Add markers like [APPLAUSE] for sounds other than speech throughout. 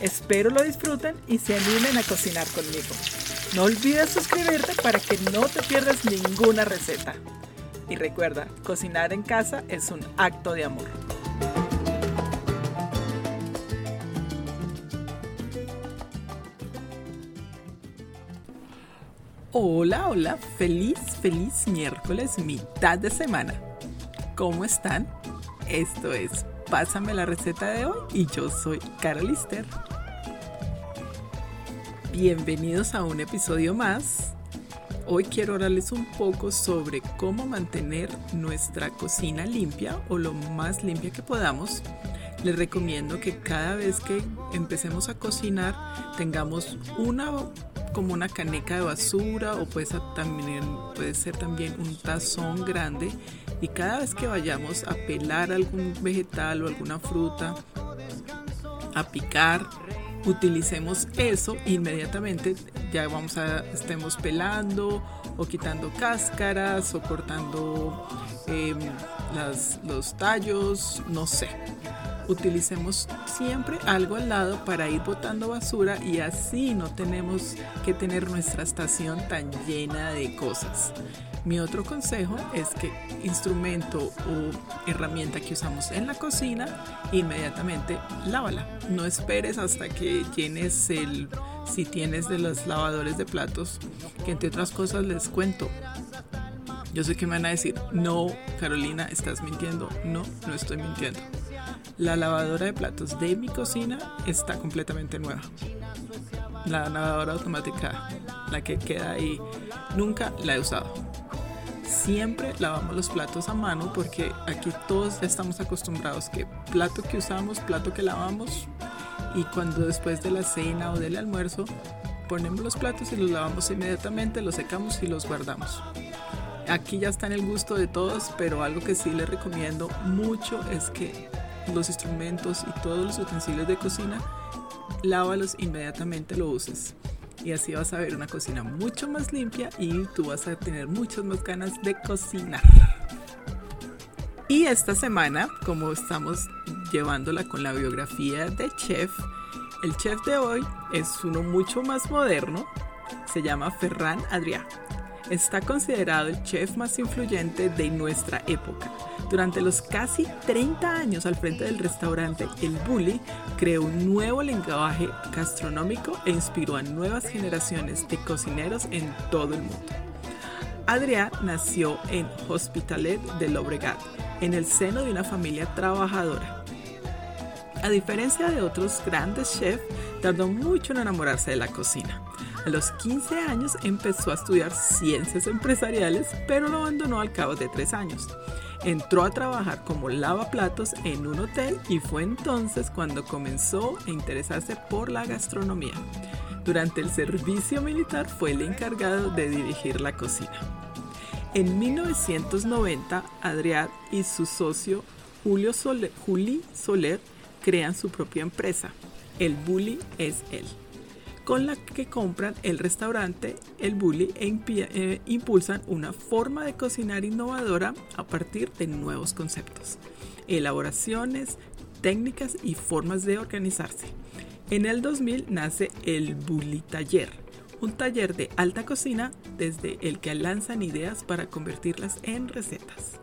Espero lo disfruten y se animen a cocinar conmigo. No olvides suscribirte para que no te pierdas ninguna receta. Y recuerda, cocinar en casa es un acto de amor. Hola, hola, feliz, feliz miércoles, mitad de semana. ¿Cómo están? Esto es Pásame la receta de hoy y yo soy Carolister. Bienvenidos a un episodio más. Hoy quiero hablarles un poco sobre cómo mantener nuestra cocina limpia o lo más limpia que podamos. Les recomiendo que cada vez que empecemos a cocinar tengamos una como una caneca de basura o puede ser, también, un tazón grande y cada vez que vayamos a pelar algún vegetal o alguna fruta, a picar, utilicemos eso inmediatamente. Ya vamos a estemos pelando o quitando cáscaras o cortando em, los tallos no sé utilicemos siempre algo al lado para ir botando basura y así no tenemos que tener nuestra estación tan llena de cosas. Mi otro consejo es que instrumento o herramienta que usamos en la cocina, inmediatamente lávala. No esperes hasta que llenes el, si tienes de los lavadores de platos, que entre otras cosas les cuento. Yo sé que me van a decir, no, Carolina, estás mintiendo. No, no estoy mintiendo. La lavadora de platos de mi cocina está completamente nueva. La lavadora automática, la que queda ahí, nunca la he usado. Siempre lavamos los platos a mano porque aquí todos estamos acostumbrados que plato que usamos, plato que lavamos y cuando después de la cena o del almuerzo ponemos los platos y los lavamos inmediatamente, los secamos y los guardamos. Aquí ya está en el gusto de todos, pero algo que sí les recomiendo mucho es que los instrumentos y todos los utensilios de cocina, lávalos inmediatamente lo uses. Y así vas a ver una cocina mucho más limpia y tú vas a tener muchas más ganas de cocinar. Y esta semana, como estamos llevándola con la biografía de chef, el chef de hoy es uno mucho más moderno, se llama Ferran Adrià. Está considerado el chef más influyente de nuestra época durante los casi 30 años al frente del restaurante El Bully, creó un nuevo lenguaje gastronómico e inspiró a nuevas generaciones de cocineros en todo el mundo. Adrià nació en Hospitalet de Llobregat, en el seno de una familia trabajadora. A diferencia de otros grandes chefs, tardó mucho en enamorarse de la cocina. A los 15 años empezó a estudiar ciencias empresariales, pero lo abandonó al cabo de tres años. Entró a trabajar como lavaplatos en un hotel y fue entonces cuando comenzó a interesarse por la gastronomía. Durante el servicio militar fue el encargado de dirigir la cocina. En 1990, Adrián y su socio Julio Soler, Soler crean su propia empresa. El Bully es él con la que compran el restaurante El Bully e eh, impulsan una forma de cocinar innovadora a partir de nuevos conceptos, elaboraciones, técnicas y formas de organizarse. En el 2000 nace el Bully Taller, un taller de alta cocina desde el que lanzan ideas para convertirlas en recetas.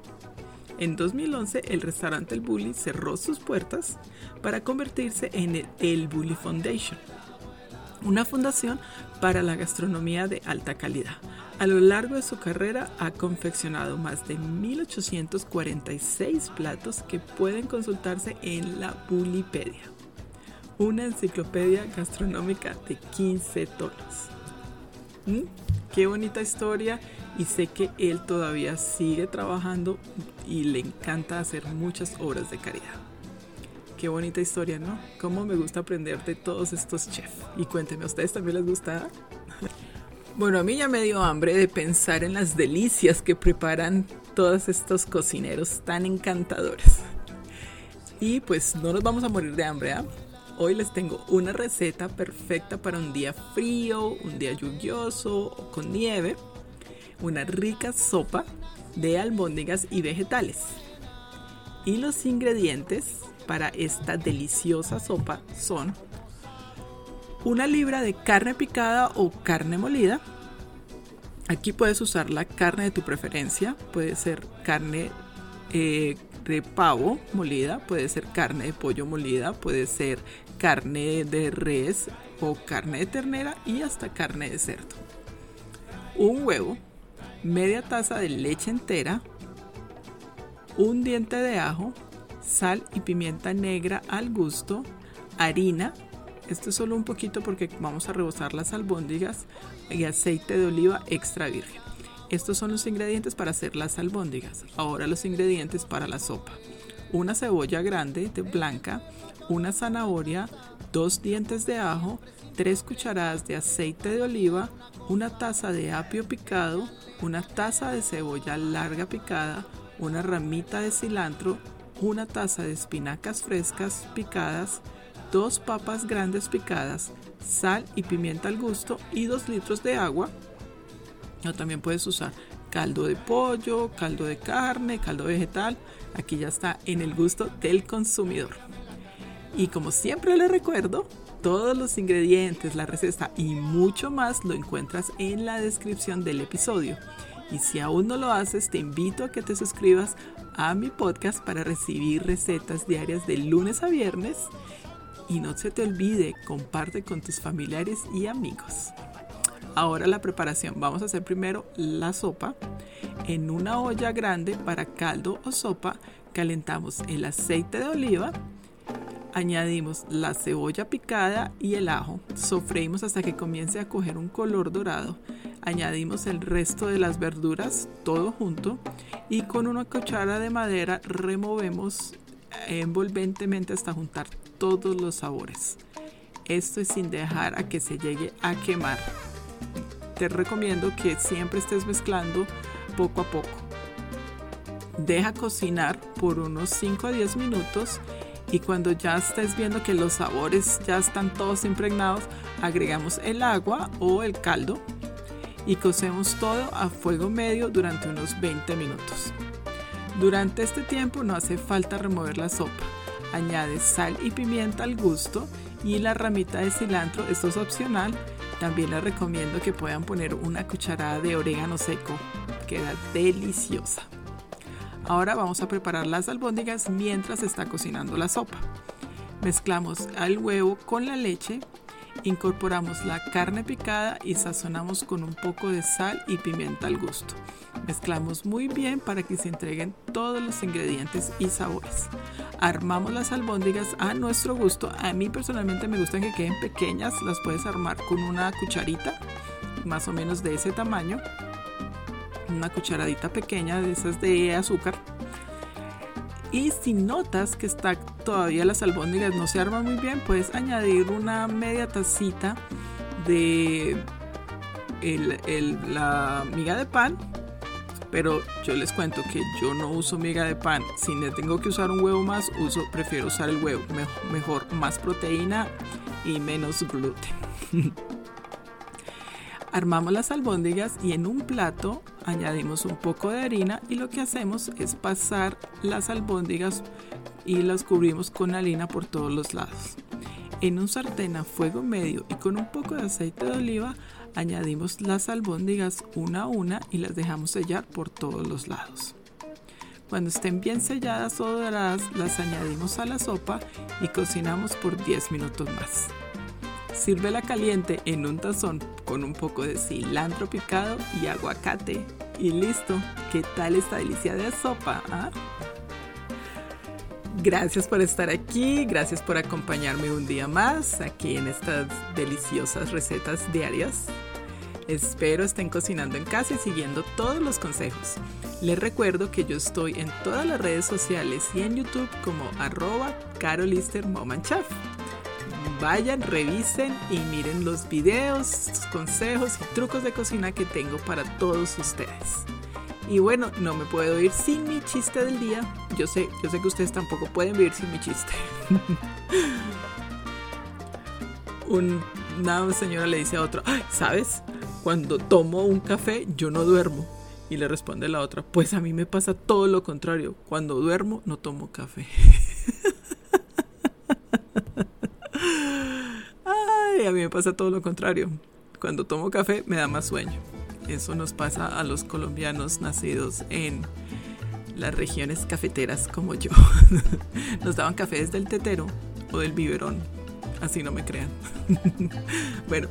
En 2011 el restaurante El Bully cerró sus puertas para convertirse en el El Bully Foundation, una fundación para la gastronomía de alta calidad. A lo largo de su carrera ha confeccionado más de 1846 platos que pueden consultarse en la Bulipedia, una enciclopedia gastronómica de 15 tonos. ¿Mm? Qué bonita historia y sé que él todavía sigue trabajando y le encanta hacer muchas obras de caridad. Qué bonita historia, ¿no? Cómo me gusta aprender de todos estos chefs. Y cuéntenme, ¿a ustedes también les gusta? [LAUGHS] Bueno, a mí ya me dio hambre de pensar en las delicias que preparan todos estos cocineros tan encantadores. Y pues no nos vamos a morir de hambre, ¿ah? Hoy les tengo una receta perfecta para un día frío, un día lluvioso o con nieve. Una rica sopa de albóndigas y vegetales. Y los ingredientes para esta deliciosa sopa son una libra de carne picada o carne molida. Aquí puedes usar la carne de tu preferencia. Puede ser carne eh, de pavo molida, puede ser carne de pollo molida, puede ser carne de res o carne de ternera y hasta carne de cerdo. Un huevo, media taza de leche entera, un diente de ajo, sal y pimienta negra al gusto, harina, esto es solo un poquito porque vamos a rebosar las albóndigas y aceite de oliva extra virgen. Estos son los ingredientes para hacer las albóndigas. Ahora los ingredientes para la sopa. Una cebolla grande de blanca, una zanahoria, dos dientes de ajo, tres cucharadas de aceite de oliva, una taza de apio picado, una taza de cebolla larga picada, una ramita de cilantro, una taza de espinacas frescas picadas, dos papas grandes picadas, sal y pimienta al gusto y dos litros de agua o también puedes usar caldo de pollo, caldo de carne, caldo vegetal. Aquí ya está en el gusto del consumidor. Y como siempre les recuerdo, todos los ingredientes, la receta y mucho más lo encuentras en la descripción del episodio. Y si aún no lo haces, te invito a que te suscribas a mi podcast para recibir recetas diarias de lunes a viernes. Y no se te olvide, comparte con tus familiares y amigos. Ahora la preparación. Vamos a hacer primero la sopa. En una olla grande para caldo o sopa calentamos el aceite de oliva. Añadimos la cebolla picada y el ajo. Sofreímos hasta que comience a coger un color dorado. Añadimos el resto de las verduras, todo junto. Y con una cuchara de madera removemos envolventemente hasta juntar todos los sabores. Esto es sin dejar a que se llegue a quemar te recomiendo que siempre estés mezclando poco a poco. Deja cocinar por unos 5 a 10 minutos y cuando ya estés viendo que los sabores ya están todos impregnados, agregamos el agua o el caldo y cocemos todo a fuego medio durante unos 20 minutos. Durante este tiempo no hace falta remover la sopa. Añade sal y pimienta al gusto y la ramita de cilantro, esto es opcional, también les recomiendo que puedan poner una cucharada de orégano seco. Queda deliciosa. Ahora vamos a preparar las albóndigas mientras está cocinando la sopa. Mezclamos el huevo con la leche, incorporamos la carne picada y sazonamos con un poco de sal y pimienta al gusto. Mezclamos muy bien para que se entreguen todos los ingredientes y sabores. Armamos las albóndigas a nuestro gusto. A mí personalmente me gustan que queden pequeñas. Las puedes armar con una cucharita, más o menos de ese tamaño. Una cucharadita pequeña de esas de azúcar. Y si notas que está todavía las albóndigas no se arman muy bien, puedes añadir una media tacita de la miga de pan pero yo les cuento que yo no uso miga de pan. Si me tengo que usar un huevo más, uso, prefiero usar el huevo. Mejor, más proteína y menos gluten. [LAUGHS] Armamos las albóndigas y en un plato añadimos un poco de harina y lo que hacemos es pasar las albóndigas y las cubrimos con harina por todos los lados. En un sartén a fuego medio y con un poco de aceite de oliva Añadimos las albóndigas una a una y las dejamos sellar por todos los lados. Cuando estén bien selladas o doradas, las añadimos a la sopa y cocinamos por 10 minutos más. Sírvela caliente en un tazón con un poco de cilantro picado y aguacate. Y listo, ¿qué tal esta delicia de sopa? Ah? Gracias por estar aquí, gracias por acompañarme un día más aquí en estas deliciosas recetas diarias. Espero estén cocinando en casa y siguiendo todos los consejos. Les recuerdo que yo estoy en todas las redes sociales y en YouTube como arroba carolistermomanchef. Vayan, revisen y miren los videos, consejos y trucos de cocina que tengo para todos ustedes. Y bueno, no me puedo ir sin mi chiste del día. Yo sé, yo sé que ustedes tampoco pueden vivir sin mi chiste. [LAUGHS] una señora le dice a otra, ¿sabes? Cuando tomo un café yo no duermo. Y le responde la otra, pues a mí me pasa todo lo contrario. Cuando duermo no tomo café. [LAUGHS] Ay, a mí me pasa todo lo contrario. Cuando tomo café me da más sueño. Eso nos pasa a los colombianos nacidos en las regiones cafeteras como yo. [LAUGHS] Nos daban café desde el tetero o del biberón. Así no me crean. [LAUGHS] bueno,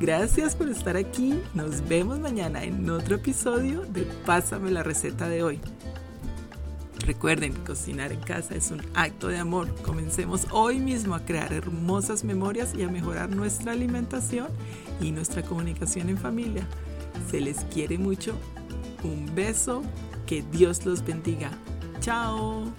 Gracias por estar aquí. Nos vemos mañana en otro episodio de Pásame la receta de hoy. Recuerden, cocinar en casa es un acto de amor. Comencemos hoy mismo a crear hermosas memorias y a mejorar nuestra alimentación y nuestra comunicación en familia. Se les quiere mucho. Un beso. Que Dios los bendiga. Chao.